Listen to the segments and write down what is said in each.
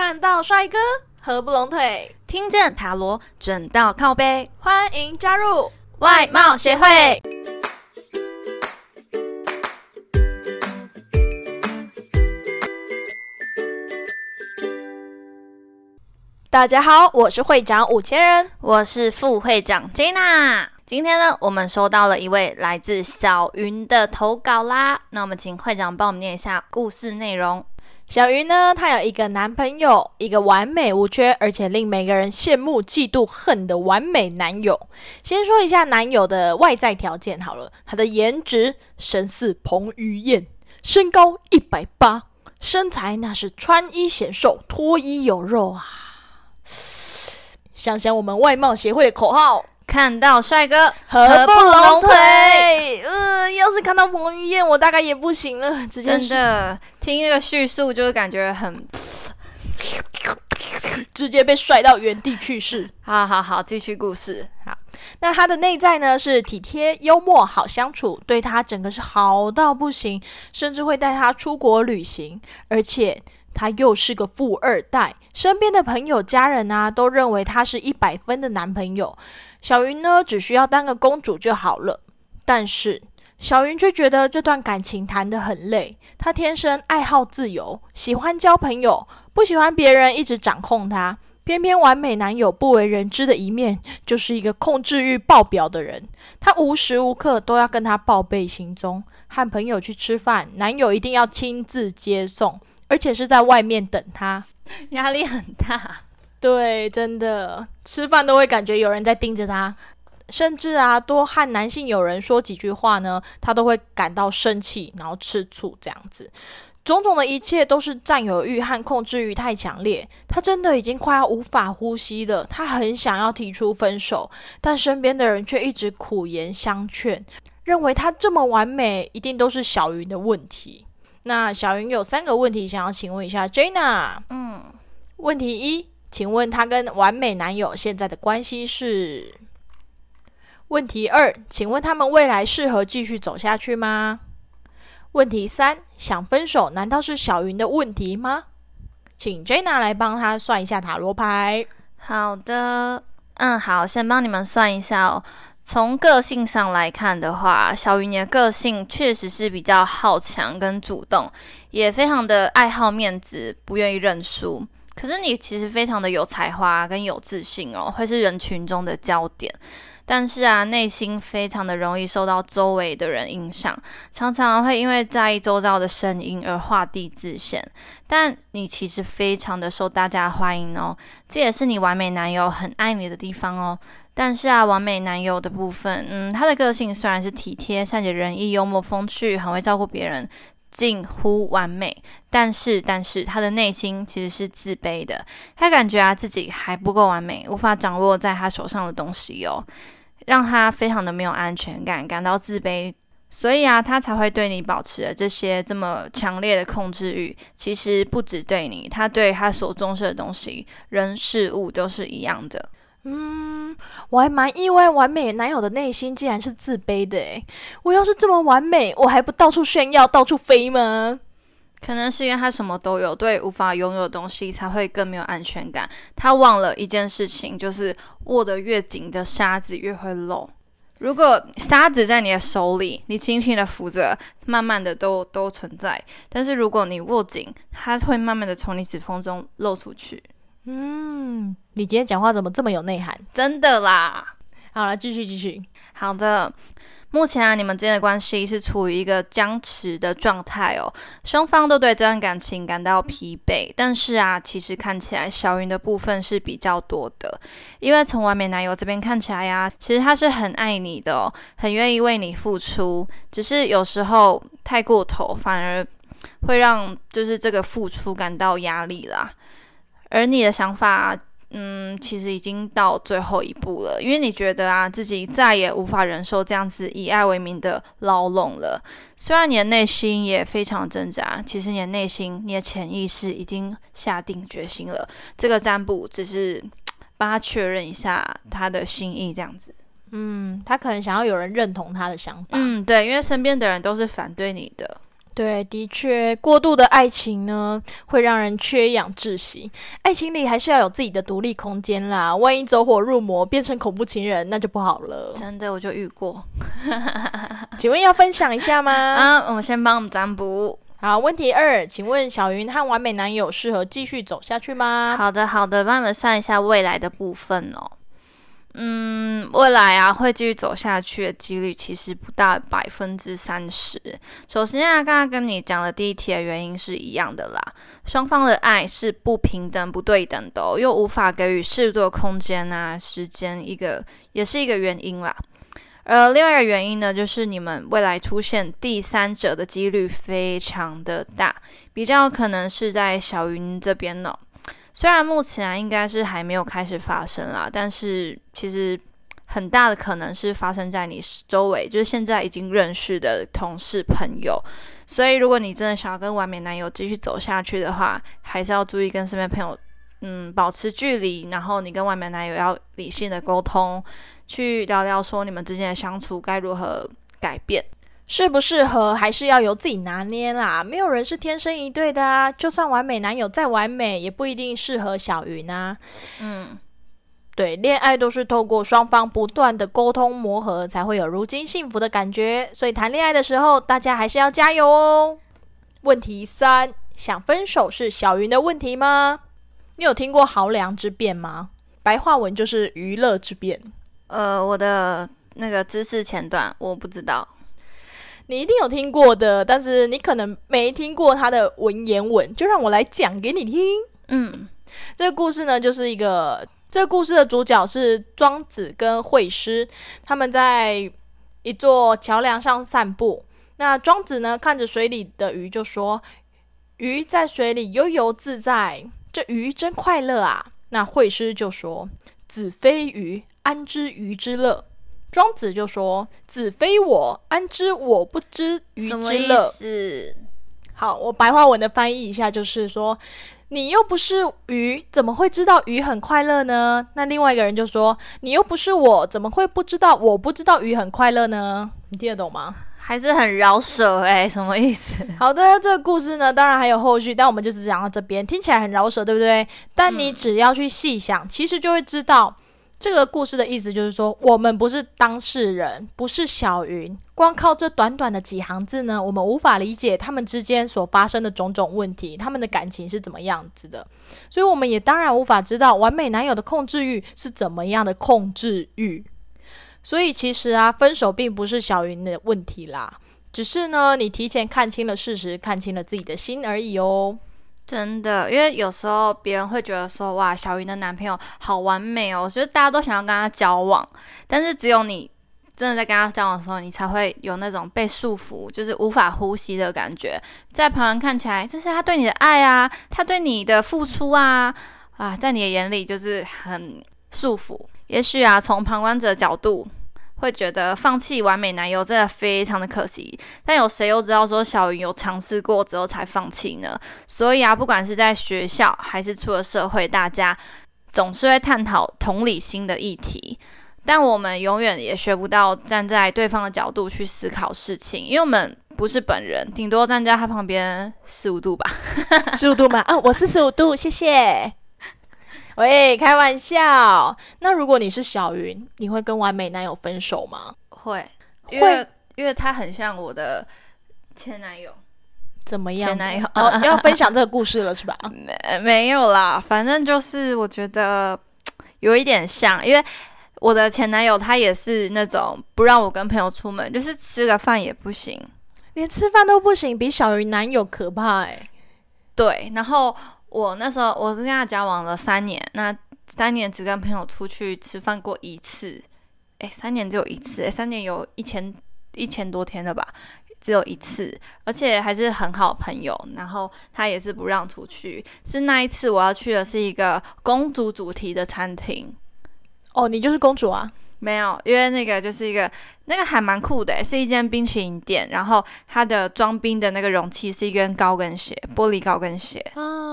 看到帅哥合不拢腿，听见塔罗准到靠背，欢迎加入外貌协会。大家好，我是会长五千人，我是副会长 Jana。今天呢，我们收到了一位来自小云的投稿啦。那我们请会长帮我们念一下故事内容。小云呢，她有一个男朋友，一个完美无缺，而且令每个人羡慕、嫉妒、恨的完美男友。先说一下男友的外在条件好了，他的颜值神似彭于晏，身高一百八，身材那是穿衣显瘦，脱衣有肉啊。想想我们外貌协会的口号，看到帅哥合不拢腿。嗯，要是看到彭于晏，我大概也不行了。直接真的听那个叙述，就是感觉很，直接被甩到原地去世。好好好，继续故事。好，那他的内在呢是体贴、幽默、好相处，对他整个是好到不行，甚至会带他出国旅行，而且。他又是个富二代，身边的朋友、家人啊，都认为他是一百分的男朋友。小云呢，只需要当个公主就好了。但是小云却觉得这段感情谈得很累。她天生爱好自由，喜欢交朋友，不喜欢别人一直掌控她。偏偏完美男友不为人知的一面，就是一个控制欲爆表的人。他无时无刻都要跟他报备行踪，和朋友去吃饭，男友一定要亲自接送。而且是在外面等他，压力很大。对，真的吃饭都会感觉有人在盯着他，甚至啊，多和男性友人说几句话呢，他都会感到生气，然后吃醋这样子。种种的一切都是占有欲和控制欲太强烈，他真的已经快要无法呼吸了。他很想要提出分手，但身边的人却一直苦言相劝，认为他这么完美，一定都是小云的问题。那小云有三个问题想要请问一下 Jana。嗯，问题一，请问她跟完美男友现在的关系是？问题二，请问他们未来适合继续走下去吗？问题三，想分手难道是小云的问题吗？请 Jana 来帮他算一下塔罗牌。好的，嗯，好，先帮你们算一下哦。从个性上来看的话，小云的个性确实是比较好强跟主动，也非常的爱好面子，不愿意认输。可是你其实非常的有才华跟有自信哦，会是人群中的焦点。但是啊，内心非常的容易受到周围的人影响，常常会因为在意周遭的声音而画地自限。但你其实非常的受大家欢迎哦，这也是你完美男友很爱你的地方哦。但是啊，完美男友的部分，嗯，他的个性虽然是体贴、善解人意、幽默风趣，很会照顾别人，近乎完美。但是，但是他的内心其实是自卑的，他感觉啊自己还不够完美，无法掌握在他手上的东西哦。让他非常的没有安全感，感到自卑，所以啊，他才会对你保持这些这么强烈的控制欲。其实不止对你，他对他所重视的东西、人事物都是一样的。嗯，我还蛮意外，完美男友的内心竟然是自卑的。诶，我要是这么完美，我还不到处炫耀、到处飞吗？可能是因为他什么都有，对无法拥有的东西才会更没有安全感。他忘了一件事情，就是握得越紧的沙子越会漏。如果沙子在你的手里，你轻轻的扶着，慢慢的都都存在。但是如果你握紧，它会慢慢的从你指缝中漏出去。嗯，你今天讲话怎么这么有内涵？真的啦。好了，继续继续。好的。目前啊，你们之间的关系是处于一个僵持的状态哦，双方都对这段感情感到疲惫。但是啊，其实看起来小云的部分是比较多的，因为从完美男友这边看起来呀，其实他是很爱你的，很愿意为你付出，只是有时候太过头，反而会让就是这个付出感到压力啦。而你的想法。嗯，其实已经到最后一步了，因为你觉得啊，自己再也无法忍受这样子以爱为名的牢笼了。虽然你的内心也非常挣扎，其实你的内心、你的潜意识已经下定决心了。这个占卜只是帮他确认一下他的心意，这样子。嗯，他可能想要有人认同他的想法。嗯，对，因为身边的人都是反对你的。对，的确，过度的爱情呢，会让人缺氧窒息。爱情里还是要有自己的独立空间啦。万一走火入魔，变成恐怖情人，那就不好了。真的，我就遇过。请问要分享一下吗？啊，我们先帮我们占卜。好，问题二，请问小云和完美男友适合继续走下去吗？好的，好的，帮你们算一下未来的部分哦。嗯，未来啊会继续走下去的几率其实不到百分之三十。首先啊，刚刚跟你讲的第一题的原因是一样的啦，双方的爱是不平等、不对等的，又无法给予适度的空间啊、时间，一个也是一个原因啦。呃，另外一个原因呢，就是你们未来出现第三者的几率非常的大，比较可能是在小云这边呢。虽然目前应该是还没有开始发生啦，但是其实很大的可能是发生在你周围，就是现在已经认识的同事朋友。所以，如果你真的想要跟完美男友继续走下去的话，还是要注意跟身边朋友嗯保持距离，然后你跟完美男友要理性的沟通，去聊聊说你们之间的相处该如何改变。适不适合还是要由自己拿捏啦，没有人是天生一对的啊。就算完美男友再完美，也不一定适合小云啊。嗯，对，恋爱都是透过双方不断的沟通磨合，才会有如今幸福的感觉。所以谈恋爱的时候，大家还是要加油哦。问题三：想分手是小云的问题吗？你有听过豪良之辩吗？白话文就是娱乐之辩。呃，我的那个知识前段我不知道。你一定有听过的，但是你可能没听过他的文言文，就让我来讲给你听。嗯，这个故事呢，就是一个这个故事的主角是庄子跟惠施，他们在一座桥梁上散步。那庄子呢，看着水里的鱼，就说：“鱼在水里悠游自在，这鱼真快乐啊。”那惠施就说：“子非鱼，安知鱼之乐？”庄子就说：“子非我，安知我不知鱼之乐？”好，我白话文的翻译一下，就是说，你又不是鱼，怎么会知道鱼很快乐呢？那另外一个人就说：“你又不是我，怎么会不知道我不知道鱼很快乐呢？”你听得懂吗？还是很饶舌哎，什么意思？好的，这个故事呢，当然还有后续，但我们就只讲到这边，听起来很饶舌，对不对？但你只要去细想，其实就会知道。这个故事的意思就是说，我们不是当事人，不是小云，光靠这短短的几行字呢，我们无法理解他们之间所发生的种种问题，他们的感情是怎么样子的，所以我们也当然无法知道完美男友的控制欲是怎么样的控制欲。所以其实啊，分手并不是小云的问题啦，只是呢，你提前看清了事实，看清了自己的心而已哦。真的，因为有时候别人会觉得说，哇，小云的男朋友好完美哦，所以大家都想要跟他交往。但是只有你真的在跟他交往的时候，你才会有那种被束缚，就是无法呼吸的感觉。在旁人看起来，这是他对你的爱啊，他对你的付出啊，啊，在你的眼里就是很束缚。也许啊，从旁观者角度。会觉得放弃完美男友真的非常的可惜，但有谁又知道说小云有尝试过之后才放弃呢？所以啊，不管是在学校还是出了社会，大家总是会探讨同理心的议题，但我们永远也学不到站在对方的角度去思考事情，因为我们不是本人，顶多站在他旁边十五度吧，十五度吗？啊，我四十五度，谢谢。喂，开玩笑。那如果你是小云，你会跟完美男友分手吗？会，因为因为他很像我的前男友。怎么样？前男友哦，要分享这个故事了是吧？没没有啦，反正就是我觉得有一点像，因为我的前男友他也是那种不让我跟朋友出门，就是吃个饭也不行，连吃饭都不行，比小云男友可怕哎。对，然后。我那时候我是跟他交往了三年，那三年只跟朋友出去吃饭过一次，诶，三年只有一次，诶，三年有一千一千多天了吧，只有一次，而且还是很好朋友，然后他也是不让出去，是那一次我要去的是一个公主主题的餐厅，哦，你就是公主啊。没有，因为那个就是一个那个还蛮酷的，是一间冰淇淋店，然后它的装冰的那个容器是一根高跟鞋，玻璃高跟鞋。哦，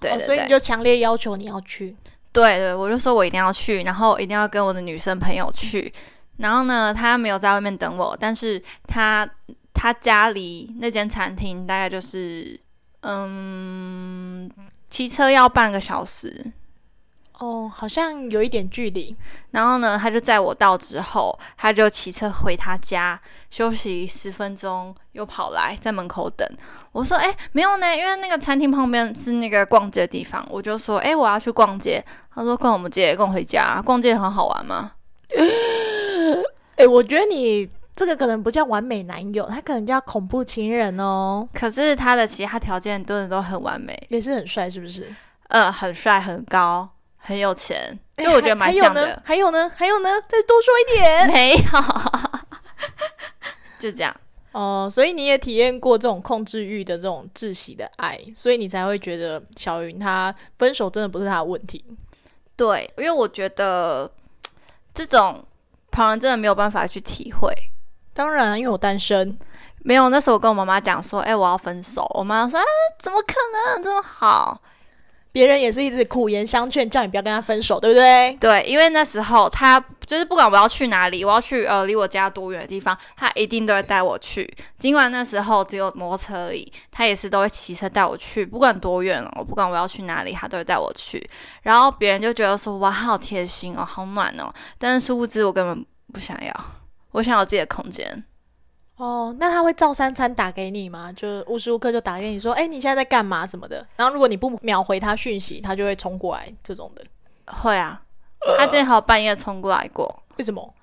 对，所以你就强烈要求你要去。对对，我就说我一定要去，然后一定要跟我的女生朋友去。然后呢，他没有在外面等我，但是他。他家离那间餐厅大概就是嗯，骑车要半个小时。哦，好像有一点距离。然后呢，他就载我到之后，他就骑车回他家休息十分钟，又跑来在门口等。我说：“哎，没有呢，因为那个餐厅旁边是那个逛街的地方。”我就说：“哎，我要去逛街。”他说：“逛我们街，跟我回家。逛街很好玩吗？”哎，我觉得你这个可能不叫完美男友，他可能叫恐怖情人哦。可是他的其他条件都是都很完美，也是很帅，是不是？呃，很帅，很高。很有钱，就我觉得蛮像的。还有呢？还有呢？再多说一点。没有，就这样。哦，所以你也体验过这种控制欲的这种窒息的爱，所以你才会觉得小云她分手真的不是她的问题。对，因为我觉得这种旁人真的没有办法去体会。当然，因为我单身，没有。那时候我跟我妈妈讲说：“哎，我要分手。”我妈说：“啊，怎么可能这么好？”别人也是一直苦言相劝，叫你不要跟他分手，对不对？对，因为那时候他就是不管我要去哪里，我要去呃离我家多远的地方，他一定都会带我去。尽管那时候只有摩托车而已，他也是都会骑车带我去，不管多远哦，不管我要去哪里，他都会带我去。然后别人就觉得说哇，好贴心哦，好暖哦。但是殊不知我根本不想要，我想要自己的空间。哦，那他会照三餐打给你吗？就无时无刻就打给你说，哎，你现在在干嘛什么的？然后如果你不秒回他讯息，他就会冲过来这种的。会啊，他之前还有半夜冲过来过。为什么？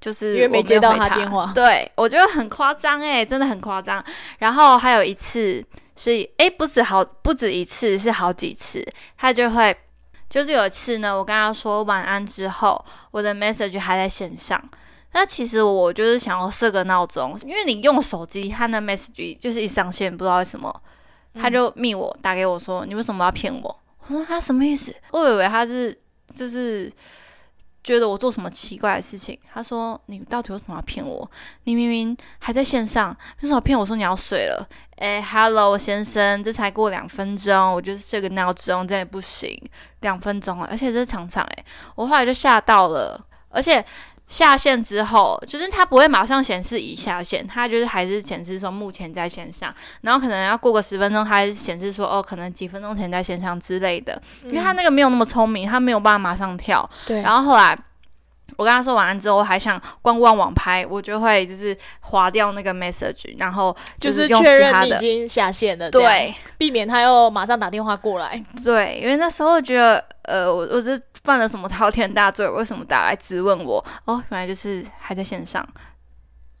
就是因为没接到他电话。对，我觉得很夸张哎，真的很夸张。然后还有一次是，哎，不止好，不止一次，是好几次，他就会，就是有一次呢，我跟他说晚安之后，我的 message 还在线上。那其实我就是想要设个闹钟，因为你用手机，他的 message 就是一上线，不知道为什么，他就密我打给我说，你为什么要骗我？我说他什么意思？我以为他是就是觉得我做什么奇怪的事情。他说你到底为什么要骗我？你明明还在线上，为什么骗我说你要睡了？哎，Hello 先生，这才过两分钟，我就是设个闹钟，这样也不行，两分钟了，而且这是常常哎，我后来就吓到了，而且。下线之后，就是它不会马上显示已下线，它就是还是显示说目前在线上，然后可能要过个十分钟，它还是显示说哦，可能几分钟前在线上之类的。因为它那个没有那么聪明，它没有办法马上跳。对。然后后来我跟他说晚安之后，我还想逛逛网拍，我就会就是划掉那个 message，然后就是确认已经下线了，对，避免他又马上打电话过来。对，因为那时候觉得呃，我我是。犯了什么滔天大罪？为什么打来质问我？哦，原来就是还在线上，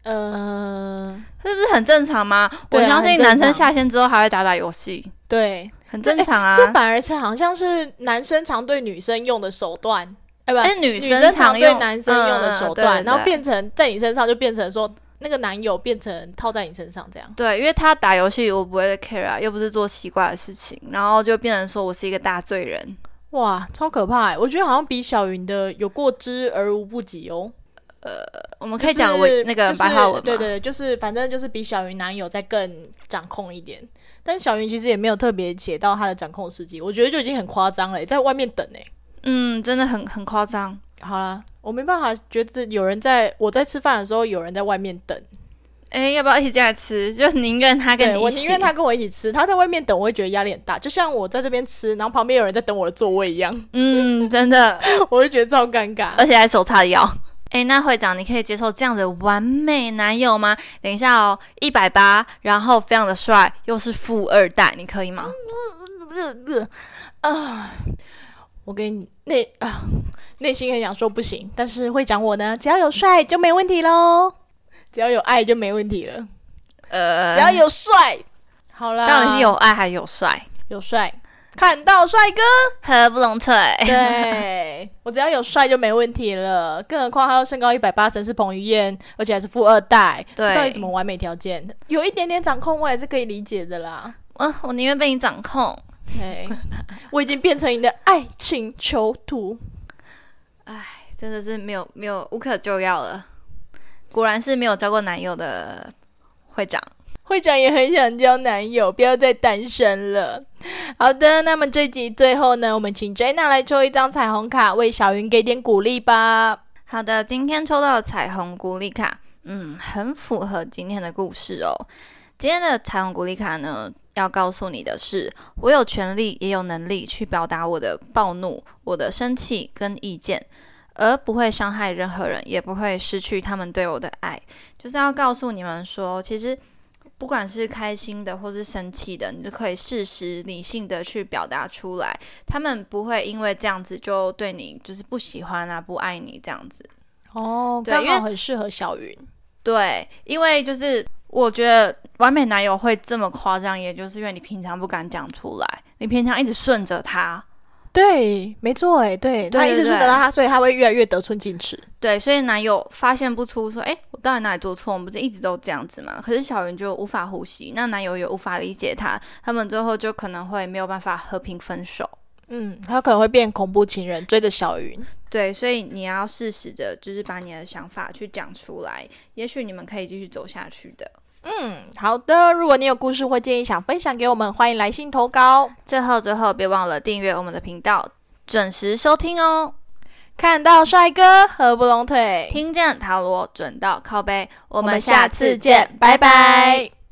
呃，是不是很正常吗？我相信男生下线之后还会打打游戏，对，很正常啊。这反而是好像是男生常对女生用的手段，哎，不，女生常对男生用的手段，然后变成在你身上就变成说那个男友变成套在你身上这样。对，因为他打游戏我不会 care 啊，又不是做奇怪的事情，然后就变成说我是一个大罪人。哇，超可怕！我觉得好像比小云的有过之而无不及哦。呃，我们可以讲为那个白话文对对，就是反正就是比小云男友再更掌控一点。但小云其实也没有特别写到他的掌控时机，我觉得就已经很夸张了，在外面等呢。嗯，真的很很夸张。好了，我没办法，觉得有人在我在吃饭的时候，有人在外面等。哎，要不要一起进来吃？就宁愿他跟你我宁愿他跟我一起吃。他在外面等，我会觉得压力很大。就像我在这边吃，然后旁边有人在等我的座位一样。嗯，真的，我会觉得超尴尬，而且还手叉腰。哎，那会长，你可以接受这样的完美男友吗？等一下哦，一百八，然后非常的帅，又是富二代，你可以吗？啊，我给你内啊，内心很想说不行，但是会长我呢，只要有帅就没问题喽。只要有爱就没问题了，呃，只要有帅，好了，当然是有爱还有帅，有帅，看到帅哥。合不拢腿。对。我只要有帅就没问题了，更何况他要身高一百八，真是彭于晏，而且还是富二代，对，到底什么完美条件？有一点点掌控，我也是可以理解的啦。嗯，我宁愿被你掌控。对，我已经变成你的爱情囚徒。哎，真的是没有没有无可救药了。果然是没有交过男友的会长，会长也很想交男友，不要再单身了。好的，那么这集最后呢，我们请 Jenna 来抽一张彩虹卡，为小云给点鼓励吧。好的，今天抽到的彩虹鼓励卡，嗯，很符合今天的故事哦。今天的彩虹鼓励卡呢，要告诉你的是，我有权利也有能力去表达我的暴怒、我的生气跟意见，而不会伤害任何人，也不会失去他们对我的爱。就是要告诉你们说，其实不管是开心的或是生气的，你都可以适时理性的去表达出来，他们不会因为这样子就对你就是不喜欢啊、不爱你这样子。哦，对因为很适合小云。对，因为就是我觉得完美男友会这么夸张，也就是因为你平常不敢讲出来，你平常一直顺着他，对，没错，哎，对他一直对对顺着他，所以他会越来越得寸进尺。对，所以男友发现不出说，哎，我到底哪里做错？我们不是一直都这样子吗？可是小云就无法呼吸，那男友也无法理解他，他们最后就可能会没有办法和平分手。嗯，他可能会变恐怖情人，追着小云。对，所以你要适时的，就是把你的想法去讲出来，也许你们可以继续走下去的。嗯，好的。如果你有故事或建议想分享给我们，欢迎来信投稿。最后，最后别忘了订阅我们的频道，准时收听哦。看到帅哥合不拢腿，听见塔罗准到靠背，我我们们下次见，拜拜。